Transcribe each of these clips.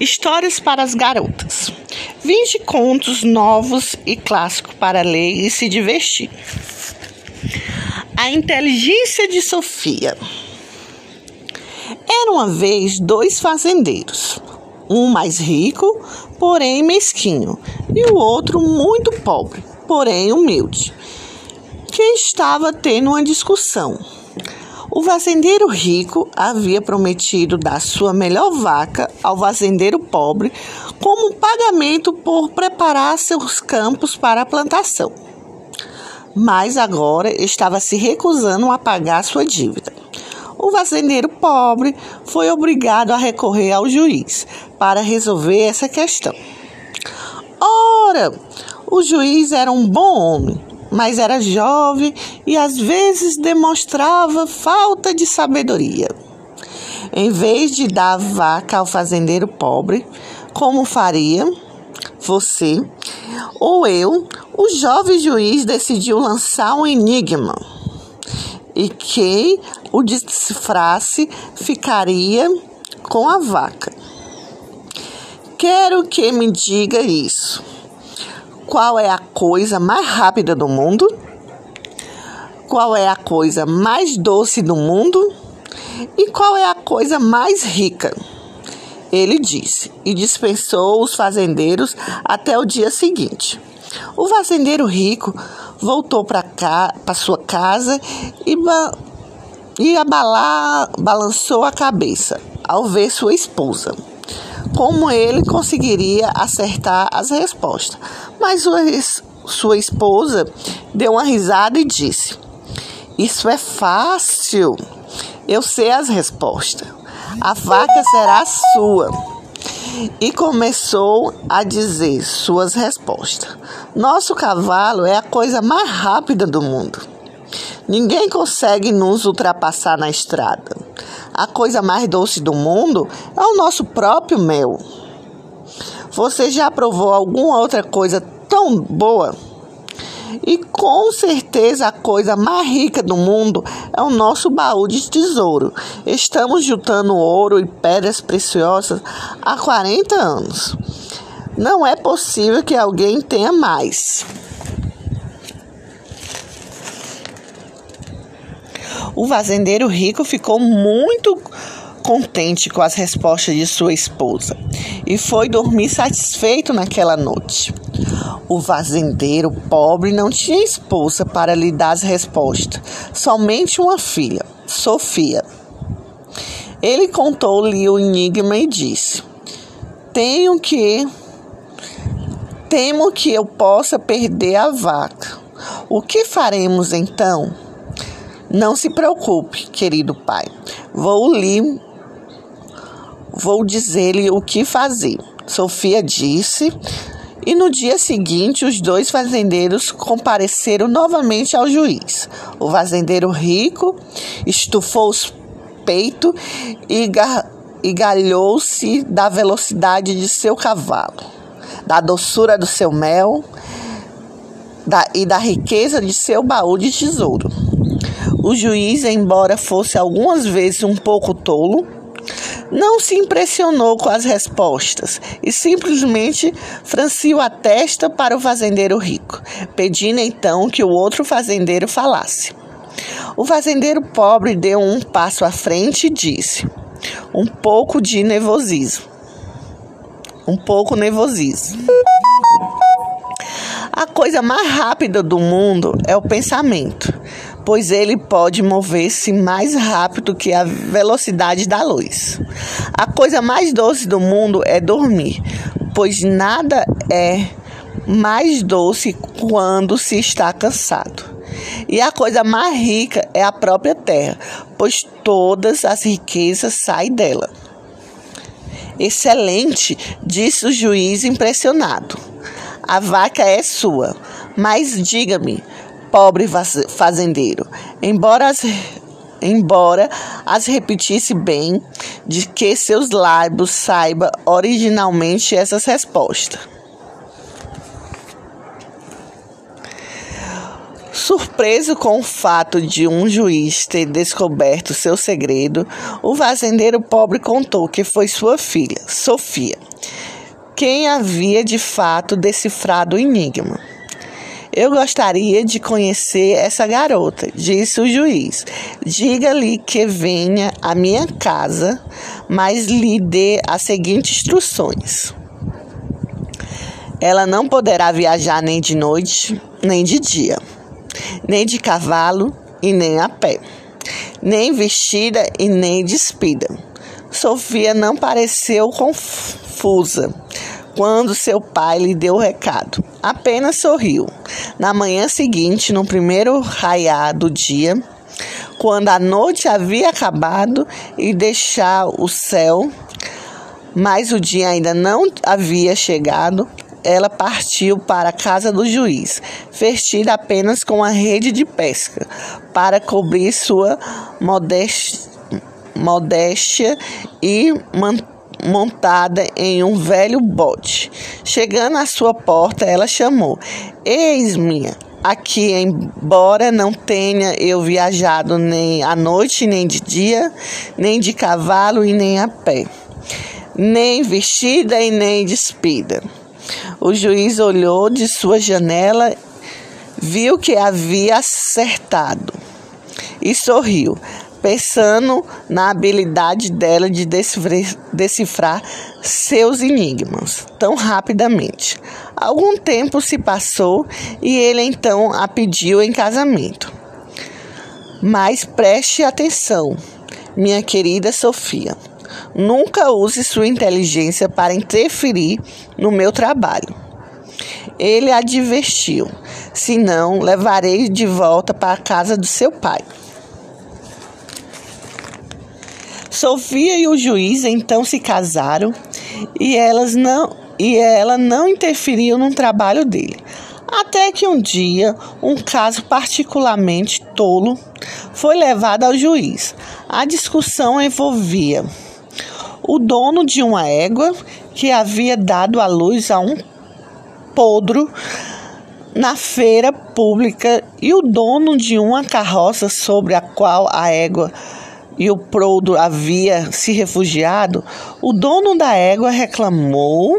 Histórias para as garotas. 20 contos novos e clássicos para ler e se divertir. A inteligência de Sofia. Era uma vez dois fazendeiros, um mais rico, porém mesquinho, e o outro muito pobre, porém humilde, que estava tendo uma discussão. O fazendeiro rico havia prometido dar sua melhor vaca ao fazendeiro pobre como pagamento por preparar seus campos para a plantação. Mas agora estava se recusando a pagar sua dívida. O fazendeiro pobre foi obrigado a recorrer ao juiz para resolver essa questão. Ora, o juiz era um bom homem mas era jovem e às vezes demonstrava falta de sabedoria. Em vez de dar a vaca ao fazendeiro pobre, como faria você ou eu, o jovem juiz decidiu lançar um enigma. E quem o decifrasse ficaria com a vaca. Quero que me diga isso. Qual é a coisa mais rápida do mundo? Qual é a coisa mais doce do mundo? E qual é a coisa mais rica? Ele disse e dispensou os fazendeiros até o dia seguinte. O fazendeiro rico voltou para sua casa e, ba e abalar, balançou a cabeça ao ver sua esposa como ele conseguiria acertar as respostas. Mas sua, esposa deu uma risada e disse: Isso é fácil. Eu sei as respostas. A vaca será sua. E começou a dizer suas respostas. Nosso cavalo é a coisa mais rápida do mundo. Ninguém consegue nos ultrapassar na estrada. A coisa mais doce do mundo é o nosso próprio mel. Você já provou alguma outra coisa tão boa? E com certeza a coisa mais rica do mundo é o nosso baú de tesouro. Estamos juntando ouro e pedras preciosas há 40 anos. Não é possível que alguém tenha mais. O fazendeiro rico ficou muito contente com as respostas de sua esposa e foi dormir satisfeito naquela noite. O fazendeiro pobre não tinha esposa para lhe dar as respostas, somente uma filha, Sofia. Ele contou-lhe o enigma e disse: Tenho que temo que eu possa perder a vaca. O que faremos então? Não se preocupe, querido pai. Vou lhe vou dizer-lhe o que fazer. Sofia disse, e no dia seguinte os dois fazendeiros compareceram novamente ao juiz. O fazendeiro rico estufou os peitos e, e galhou-se da velocidade de seu cavalo, da doçura do seu mel da, e da riqueza de seu baú de tesouro. O juiz, embora fosse algumas vezes um pouco tolo, não se impressionou com as respostas e simplesmente franciu a testa para o fazendeiro rico, pedindo então que o outro fazendeiro falasse. O fazendeiro pobre deu um passo à frente e disse, um pouco de nervosismo. Um pouco nervosismo. A coisa mais rápida do mundo é o pensamento pois ele pode mover-se mais rápido que a velocidade da luz. A coisa mais doce do mundo é dormir, pois nada é mais doce quando se está cansado. E a coisa mais rica é a própria terra, pois todas as riquezas saem dela. Excelente, disse o juiz impressionado. A vaca é sua, mas diga-me, pobre fazendeiro, embora as, embora as repetisse bem, de que seus lábios saiba originalmente essas respostas. Surpreso com o fato de um juiz ter descoberto seu segredo, o fazendeiro pobre contou que foi sua filha, Sofia, quem havia de fato decifrado o enigma. Eu gostaria de conhecer essa garota, disse o juiz. Diga-lhe que venha à minha casa, mas lhe dê as seguintes instruções. Ela não poderá viajar nem de noite, nem de dia, nem de cavalo e nem a pé, nem vestida e nem despida. Sofia não pareceu confusa quando seu pai lhe deu o recado. Apenas sorriu. Na manhã seguinte, no primeiro raiar do dia, quando a noite havia acabado e deixar o céu, mas o dia ainda não havia chegado, ela partiu para a casa do juiz, vestida apenas com a rede de pesca, para cobrir sua modéstia, modéstia e manter montada em um velho bote. Chegando à sua porta, ela chamou: Eis-me aqui, embora não tenha eu viajado nem à noite, nem de dia, nem de cavalo e nem a pé, nem vestida e nem despida. O juiz olhou de sua janela, viu que havia acertado e sorriu pensando na habilidade dela de decifrar seus enigmas tão rapidamente. Algum tempo se passou e ele então a pediu em casamento. Mas preste atenção, minha querida Sofia. Nunca use sua inteligência para interferir no meu trabalho. Ele advertiu: senão levarei de volta para a casa do seu pai. Sofia e o juiz então se casaram e elas não e ela não interferiu no trabalho dele. Até que um dia, um caso particularmente tolo foi levado ao juiz. A discussão envolvia o dono de uma égua que havia dado à luz a um podro na feira pública e o dono de uma carroça sobre a qual a égua e o proudo havia se refugiado, o dono da égua reclamou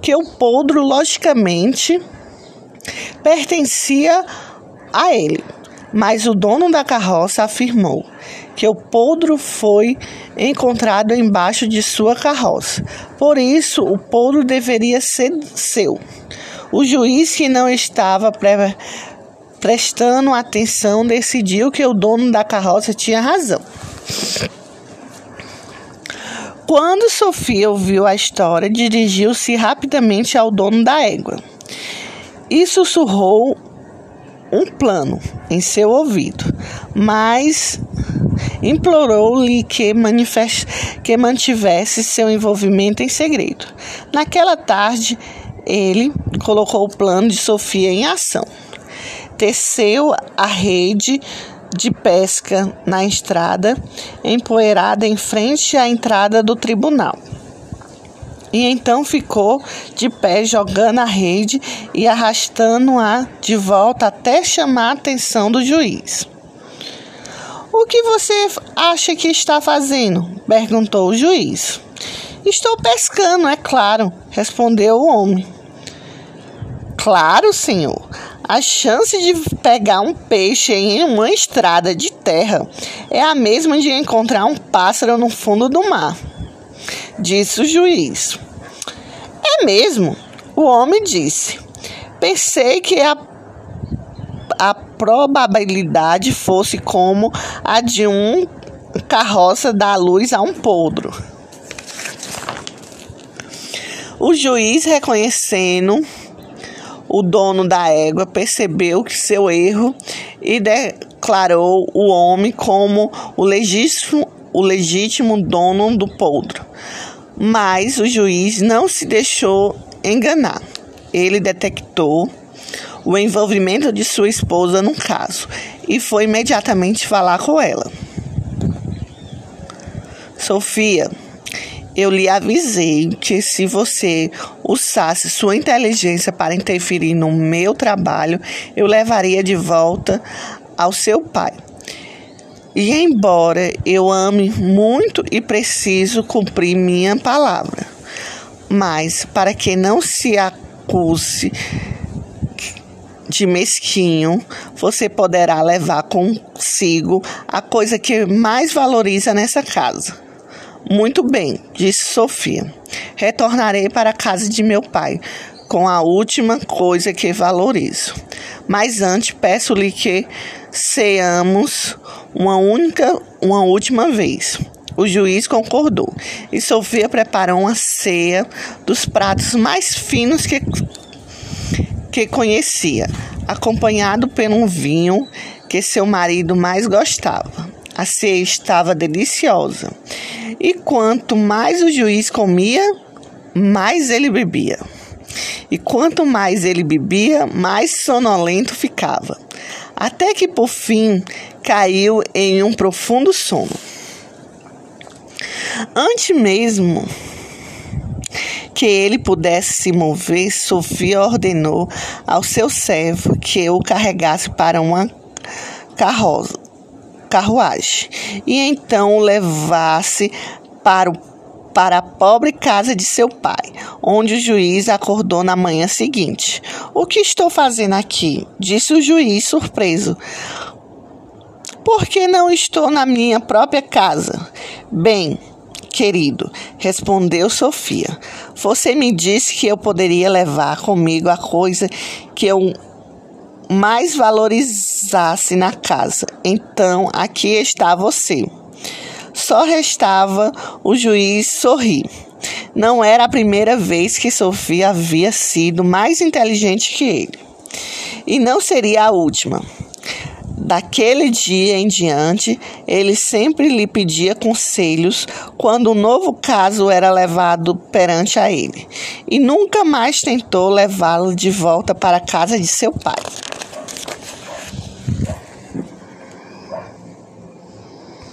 que o podro, logicamente, pertencia a ele. Mas o dono da carroça afirmou que o podro foi encontrado embaixo de sua carroça. Por isso, o podro deveria ser seu. O juiz que não estava pre prestando atenção, decidiu que o dono da carroça tinha razão. Quando Sofia ouviu a história, dirigiu-se rapidamente ao dono da égua e sussurrou um plano em seu ouvido, mas implorou-lhe que, que mantivesse seu envolvimento em segredo. Naquela tarde, ele colocou o plano de Sofia em ação teceu a rede de pesca na estrada, empoeirada em frente à entrada do tribunal. E então ficou de pé jogando a rede e arrastando-a de volta até chamar a atenção do juiz. O que você acha que está fazendo? perguntou o juiz. Estou pescando, é claro, respondeu o homem. Claro, senhor. A chance de pegar um peixe em uma estrada de terra é a mesma de encontrar um pássaro no fundo do mar, disse o juiz. É mesmo, o homem disse. Pensei que a, a probabilidade fosse como a de um carroça dar luz a um podro. O juiz, reconhecendo o dono da égua percebeu que seu erro e declarou o homem como o legítimo, o legítimo dono do podro. Mas o juiz não se deixou enganar. Ele detectou o envolvimento de sua esposa no caso e foi imediatamente falar com ela. Sofia, eu lhe avisei que se você usasse sua inteligência para interferir no meu trabalho, eu levaria de volta ao seu pai. E embora eu ame muito e preciso cumprir minha palavra, Mas, para que não se acuse de mesquinho, você poderá levar consigo a coisa que mais valoriza nessa casa. Muito bem, disse Sofia. Retornarei para a casa de meu pai com a última coisa que valorizo. Mas antes peço-lhe que ceamos uma única, uma última vez. O juiz concordou e Sofia preparou uma ceia dos pratos mais finos que, que conhecia, acompanhado por um vinho que seu marido mais gostava. A ceia estava deliciosa e quanto mais o juiz comia, mais ele bebia. E quanto mais ele bebia, mais sonolento ficava, até que por fim caiu em um profundo sono. Antes mesmo que ele pudesse se mover, Sofia ordenou ao seu servo que o carregasse para uma carroça, carruagem e então o levasse para o para a pobre casa de seu pai, onde o juiz acordou na manhã seguinte. O que estou fazendo aqui? disse o juiz, surpreso. Por que não estou na minha própria casa? Bem, querido, respondeu Sofia. Você me disse que eu poderia levar comigo a coisa que eu mais valorizasse na casa. Então, aqui está você. Só restava o juiz sorrir. Não era a primeira vez que Sofia havia sido mais inteligente que ele. E não seria a última. Daquele dia em diante, ele sempre lhe pedia conselhos quando um novo caso era levado perante a ele, e nunca mais tentou levá-lo de volta para a casa de seu pai.